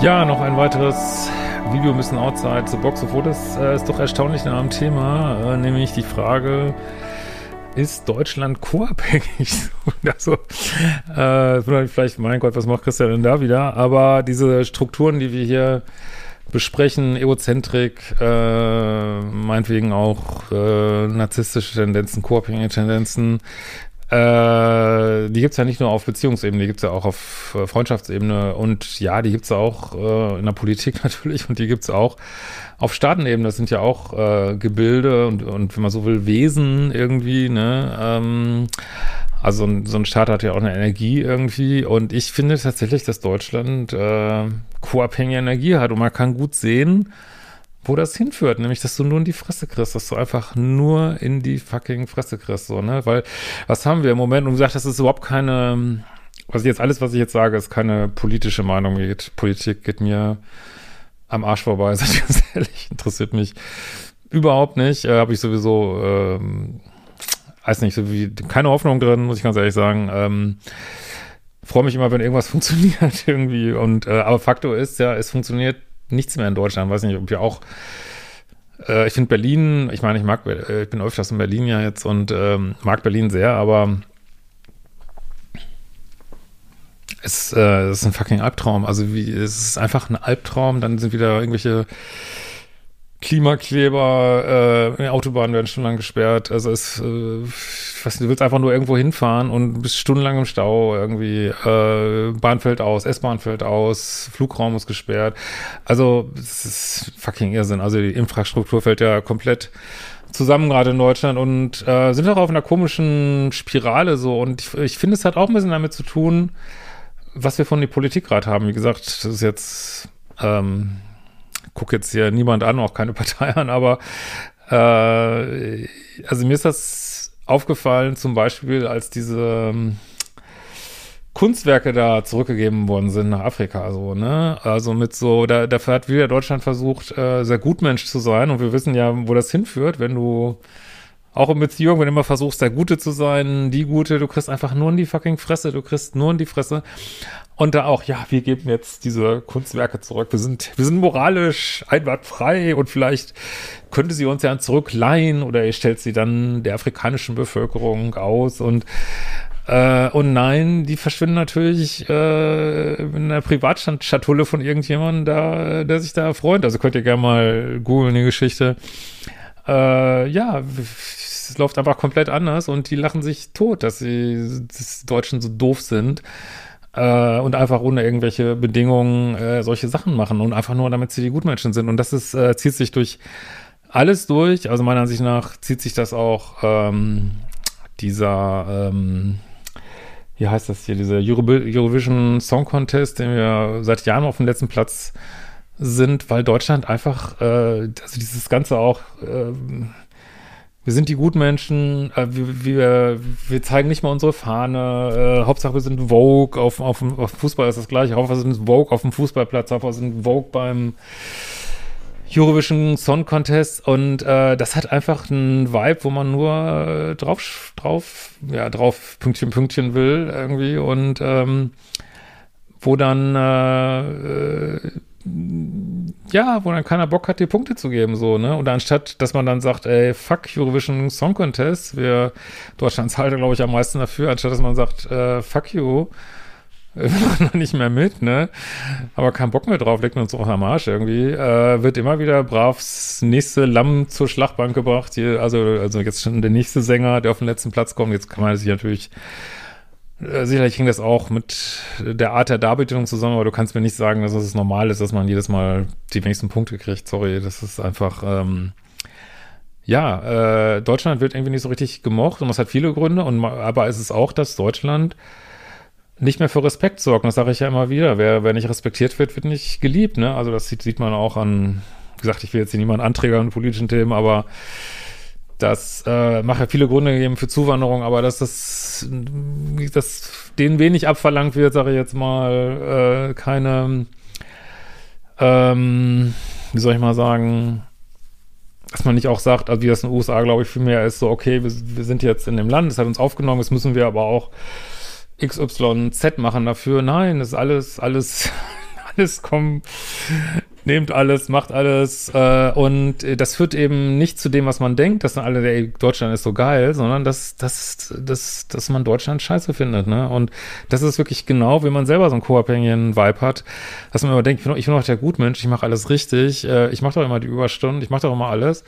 Ja, noch ein weiteres Video müssen outside the box, obwohl das äh, ist doch erstaunlich nah am Thema, äh, nämlich die Frage, ist Deutschland co-abhängig? also, äh, vielleicht, mein Gott, was macht Christian denn da wieder? Aber diese Strukturen, die wir hier besprechen, Egozentrik, äh, meinetwegen auch äh, narzisstische Tendenzen, co-abhängige Tendenzen, äh, die gibt's ja nicht nur auf Beziehungsebene, die gibt's ja auch auf äh, Freundschaftsebene und ja, die gibt's auch äh, in der Politik natürlich und die gibt's auch auf Staatenebene. Das sind ja auch äh, Gebilde und, und wenn man so will, Wesen irgendwie, ne? Ähm, also so ein Staat hat ja auch eine Energie irgendwie und ich finde tatsächlich, dass Deutschland äh, co-abhängige Energie hat und man kann gut sehen, wo das hinführt, nämlich, dass du nur in die Fresse kriegst, dass du einfach nur in die fucking Fresse kriegst, so, ne, weil, was haben wir im Moment, und gesagt, das ist überhaupt keine, was ich jetzt, alles, was ich jetzt sage, ist keine politische Meinung, geht, Politik geht mir am Arsch vorbei, sag ich ganz ehrlich, interessiert mich überhaupt nicht, äh, habe ich sowieso, ähm, weiß nicht, so wie, keine Hoffnung drin, muss ich ganz ehrlich sagen, ähm, freue mich immer, wenn irgendwas funktioniert irgendwie. Und, äh, aber Faktor ist ja, es funktioniert nichts mehr in Deutschland. Weiß nicht, ob wir auch. Äh, ich finde Berlin, ich meine, ich mag, äh, ich bin öfters in Berlin ja jetzt und ähm, mag Berlin sehr, aber es, äh, ist ein fucking Albtraum. Also wie, es ist einfach ein Albtraum. Dann sind wieder irgendwelche Klimakleber, äh, Autobahnen werden stundenlang gesperrt. Also es, äh, ich weiß nicht, du willst einfach nur irgendwo hinfahren und bist stundenlang im Stau irgendwie. Äh, Bahn fällt aus, S-Bahn fällt aus, Flugraum ist gesperrt. Also es ist fucking Irrsinn. Also die Infrastruktur fällt ja komplett zusammen gerade in Deutschland und äh, sind auch auf einer komischen Spirale so. Und ich, ich finde, es hat auch ein bisschen damit zu tun, was wir von der Politik gerade haben. Wie gesagt, das ist jetzt ähm, gucke jetzt hier niemand an, auch keine Partei an, aber äh, also mir ist das aufgefallen, zum Beispiel, als diese ähm, Kunstwerke da zurückgegeben worden sind nach Afrika, so, ne? Also mit so, da, dafür hat wieder Deutschland versucht, äh, sehr gutmensch zu sein und wir wissen ja, wo das hinführt, wenn du auch in Beziehungen, wenn du immer versuchst, der Gute zu sein, die Gute, du kriegst einfach nur in die fucking Fresse, du kriegst nur in die Fresse. Und da auch, ja, wir geben jetzt diese Kunstwerke zurück. Wir sind, wir sind moralisch einwandfrei und vielleicht könnte sie uns ja zurückleihen oder ihr stellt sie dann der afrikanischen Bevölkerung aus und äh, und nein, die verschwinden natürlich äh, in der Privatschatulle von irgendjemandem, da, der sich da freut. Also könnt ihr gerne mal googeln, die Geschichte. Äh, ja, es läuft einfach komplett anders und die lachen sich tot, dass sie dass die Deutschen so doof sind äh, und einfach ohne irgendwelche Bedingungen äh, solche Sachen machen und einfach nur, damit sie die Gutmenschen sind. Und das ist, äh, zieht sich durch alles durch. Also meiner Ansicht nach zieht sich das auch ähm, dieser, ähm, wie heißt das hier, dieser Euro Eurovision Song Contest, den wir seit Jahren auf dem letzten Platz sind, weil Deutschland einfach, äh, also dieses Ganze auch, äh, wir sind die Gutmenschen, äh, wir, wir, wir zeigen nicht mal unsere Fahne, äh, Hauptsache wir sind Vogue, auf, auf, auf Fußball ist das gleiche, Hauptsache wir sind Vogue auf dem Fußballplatz, Hauptsache wir sind Vogue beim Eurovision Song Contest und äh, das hat einfach einen Vibe, wo man nur äh, drauf, drauf, ja, drauf Pünktchen, Pünktchen will irgendwie und ähm, wo dann äh, äh ja, wo dann keiner Bock hat, dir Punkte zu geben, so, ne? Und anstatt, dass man dann sagt, ey, fuck Eurovision Song Contest, wir, Deutschland zahlt, glaube ich, am meisten dafür, anstatt dass man sagt, äh, fuck you, da nicht mehr mit, ne? Aber keinen Bock mehr drauf, legt uns auch am Arsch irgendwie, äh, wird immer wieder brav das nächste Lamm zur Schlachtbank gebracht, hier, also, also jetzt schon der nächste Sänger, der auf den letzten Platz kommt, jetzt kann man sich natürlich Äh, sicherlich hängt das auch mit der Art der Darbietung zusammen, aber du kannst mir nicht sagen, dass es normal ist, dass man jedes Mal die wenigsten Punkte kriegt. Sorry, das ist einfach, ähm, ja, äh, Deutschland wird irgendwie nicht so richtig gemocht und das hat viele Gründe, und, aber es ist auch, dass Deutschland nicht mehr für Respekt sorgt. das sage ich ja immer wieder. Wer, wer nicht respektiert wird, wird nicht geliebt. Ne? Also das sieht, sieht man auch an, wie gesagt, ich will jetzt hier niemanden anträgern an politischen Themen, aber das äh, macht ja viele Gründe gegeben für Zuwanderung, aber dass das, dass denen wenig abverlangt wird, sage ich jetzt mal, äh, keine, ähm, wie soll ich mal sagen, dass man nicht auch sagt, also wie das in den USA, glaube ich, viel mehr ist, so, okay, wir, wir sind jetzt in dem Land, es hat uns aufgenommen, jetzt müssen wir aber auch XYZ machen dafür. Nein, ist alles, alles, alles kommen nehmt alles, macht alles äh, und das führt eben nicht zu dem, was man denkt, dass dann alle, ey, Deutschland ist so geil, sondern dass, dass, dass, dass man Deutschland scheiße findet, ne? Und das ist wirklich genau, wie man selber so einen co-abhängigen Vibe hat, dass man immer denkt, ich bin, doch, ich bin doch der Gutmensch, ich mache alles richtig, äh, ich mache doch immer die Überstunden, ich mache doch immer alles.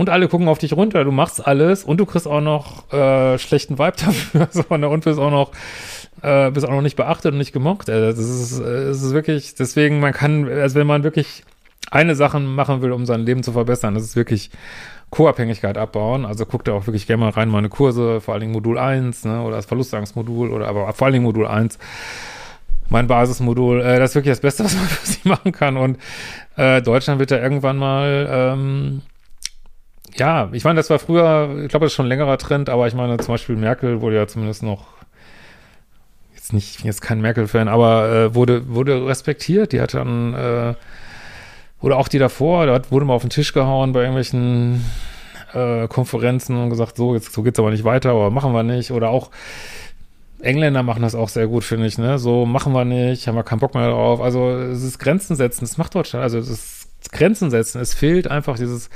Und alle gucken auf dich runter, du machst alles und du kriegst auch noch äh, schlechten Vibe dafür, so, ne? und bist auch noch äh, bist auch noch nicht beachtet und nicht gemocht. Äh, das ist, äh, das ist wirklich, deswegen, man kann, also wenn man wirklich eine Sache machen will, um sein Leben zu verbessern, das ist wirklich Co-Abhängigkeit abbauen. Also guckt da auch wirklich gerne mal rein, meine Kurse, vor allen Dingen Modul 1, ne, oder das Verlustangstmodul, oder aber vor allen Dingen Modul 1 mein Basismodul, äh, das ist wirklich das Beste, was man für sie machen kann. Und äh, Deutschland wird da irgendwann mal, ähm, ja, ich meine, das war früher, ich glaube, das ist schon ein längerer Trend, aber ich meine, zum Beispiel Merkel wurde ja zumindest noch jetzt nicht, jetzt kein Merkel-Fan, aber äh, wurde, wurde respektiert. Die hat dann, äh, oder auch die davor, da wurde mal auf den Tisch gehauen bei irgendwelchen äh, Konferenzen und gesagt, so, jetzt so geht's aber nicht weiter, aber machen wir nicht. Oder auch Engländer machen das auch sehr gut, finde ich, ne? So machen wir nicht, haben wir keinen Bock mehr drauf. Also es ist Grenzen setzen, das macht Deutschland, also es ist Grenzen setzen. Es fehlt einfach dieses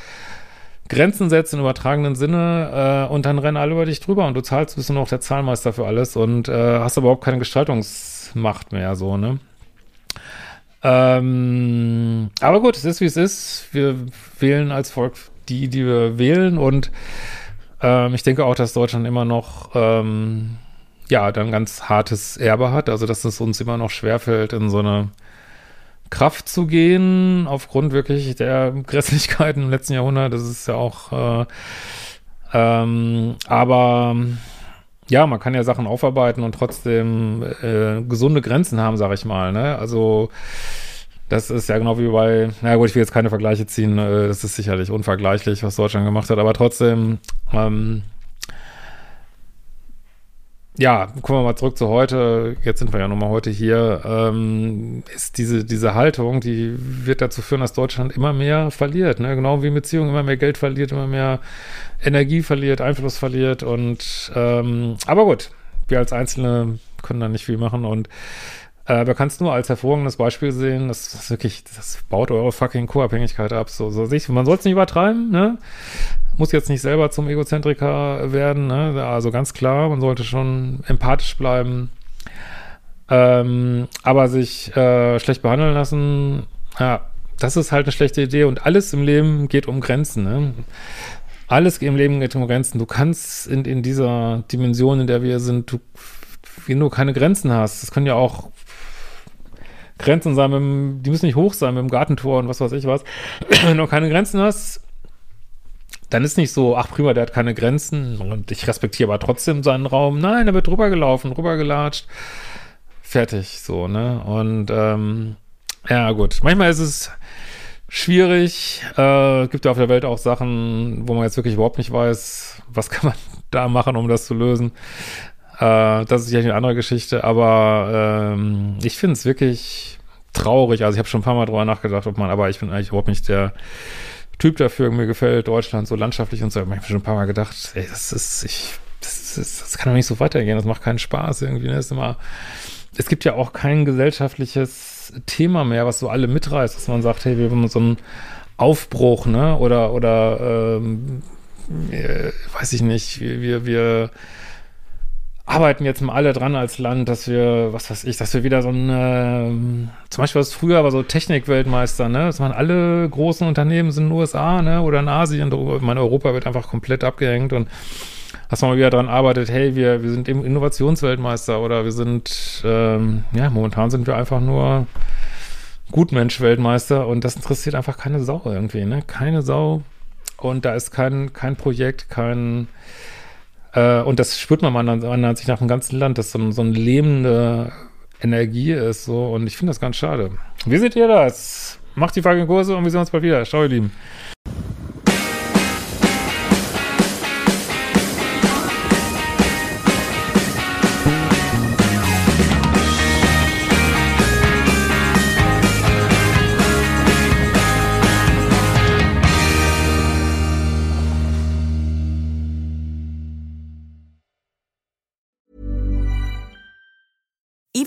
Grenzen setzen im übertragenen Sinne äh, und dann rennen alle über dich drüber und du zahlst, bist du noch der Zahlmeister für alles und äh, hast überhaupt keine Gestaltungsmacht mehr, so, ne? Ähm, aber gut, es ist wie es ist. Wir wählen als Volk die, die wir wählen und ähm, ich denke auch, dass Deutschland immer noch ähm, ja, dann ganz hartes Erbe hat, also dass es uns immer noch schwerfällt, in so eine Kraft zu gehen, aufgrund wirklich der Grässlichkeiten im letzten Jahrhundert. Das ist ja auch, äh, ähm, aber ja, man kann ja Sachen aufarbeiten und trotzdem äh, gesunde Grenzen haben, sag ich mal. Ne? Also das ist ja genau wie bei, na gut, ich will jetzt keine Vergleiche ziehen, äh, das ist sicherlich unvergleichlich, was Deutschland gemacht hat, aber trotzdem, ähm, ja, kommen wir mal zurück zu heute. Jetzt sind wir ja nochmal heute hier. Ähm, ist diese, diese Haltung, die wird dazu führen, dass Deutschland immer mehr verliert. Ne? Genau wie in Beziehungen immer mehr Geld verliert, immer mehr Energie verliert, Einfluss verliert. Und ähm, aber gut, wir als Einzelne können da nicht viel machen. Und äh, man kann es nur als hervorragendes Beispiel sehen. Das, das wirklich, das baut eure fucking Co-Abhängigkeit ab. So, so man soll es nicht übertreiben, ne? Muss jetzt nicht selber zum Egozentriker werden, ne? also ganz klar, man sollte schon empathisch bleiben, ähm, aber sich äh, schlecht behandeln lassen, ja, das ist halt eine schlechte Idee und alles im Leben geht um Grenzen. Ne? Alles im Leben geht um Grenzen. Du kannst in, in dieser Dimension, in der wir sind, du, wenn du keine Grenzen hast, das können ja auch Grenzen sein, dem, die müssen nicht hoch sein mit dem Gartentor und was weiß ich was. Wenn du keine Grenzen hast, dann ist nicht so, ach prima, der hat keine Grenzen und ich respektiere aber trotzdem seinen Raum. Nein, er wird drüber gelaufen, drüber gelatscht. Fertig, so, ne? Und ähm, ja, gut. Manchmal ist es schwierig. Äh, gibt ja auf der Welt auch Sachen, wo man jetzt wirklich überhaupt nicht weiß, was kann man da machen, um das zu lösen. Äh, das ist ja eine andere Geschichte, aber ähm, ich finde es wirklich traurig. Also ich habe schon ein paar Mal drüber nachgedacht, ob man, aber ich bin eigentlich überhaupt nicht der Typ dafür. Mir gefällt Deutschland so landschaftlich und so. Ich habe schon ein paar Mal gedacht, ey, das ist, ich, das, ist, das kann doch nicht so weitergehen. Das macht keinen Spaß irgendwie. Ne? Ist immer, es gibt ja auch kein gesellschaftliches Thema mehr, was so alle mitreißt, dass man sagt, hey, wir haben so einen Aufbruch, ne? Oder, oder, ähm, äh, weiß ich nicht, wir, wir, arbeiten jetzt mal alle dran als Land, dass wir, was weiß ich, dass wir wieder so ein, äh, zum Beispiel was früher war so Technikweltmeister, ne? Das waren alle großen Unternehmen sind in den USA, ne? Oder in Asien, mein Europa wird einfach komplett abgehängt und dass man mal wieder daran arbeitet, hey, wir, wir sind Innovationsweltmeister oder wir sind, ähm, ja, momentan sind wir einfach nur Gutmensch-Weltmeister und das interessiert einfach keine Sau irgendwie, ne? Keine Sau. Und da ist kein, kein Projekt, kein, äh, und das spürt man an, sich nach dem ganzen Land, dass so, so eine lebende Energie ist, so, und ich finde das ganz schade. Wie seht ihr das? Macht die Frage Kurse und wir sehen uns bald wieder. Ciao, ihr Lieben.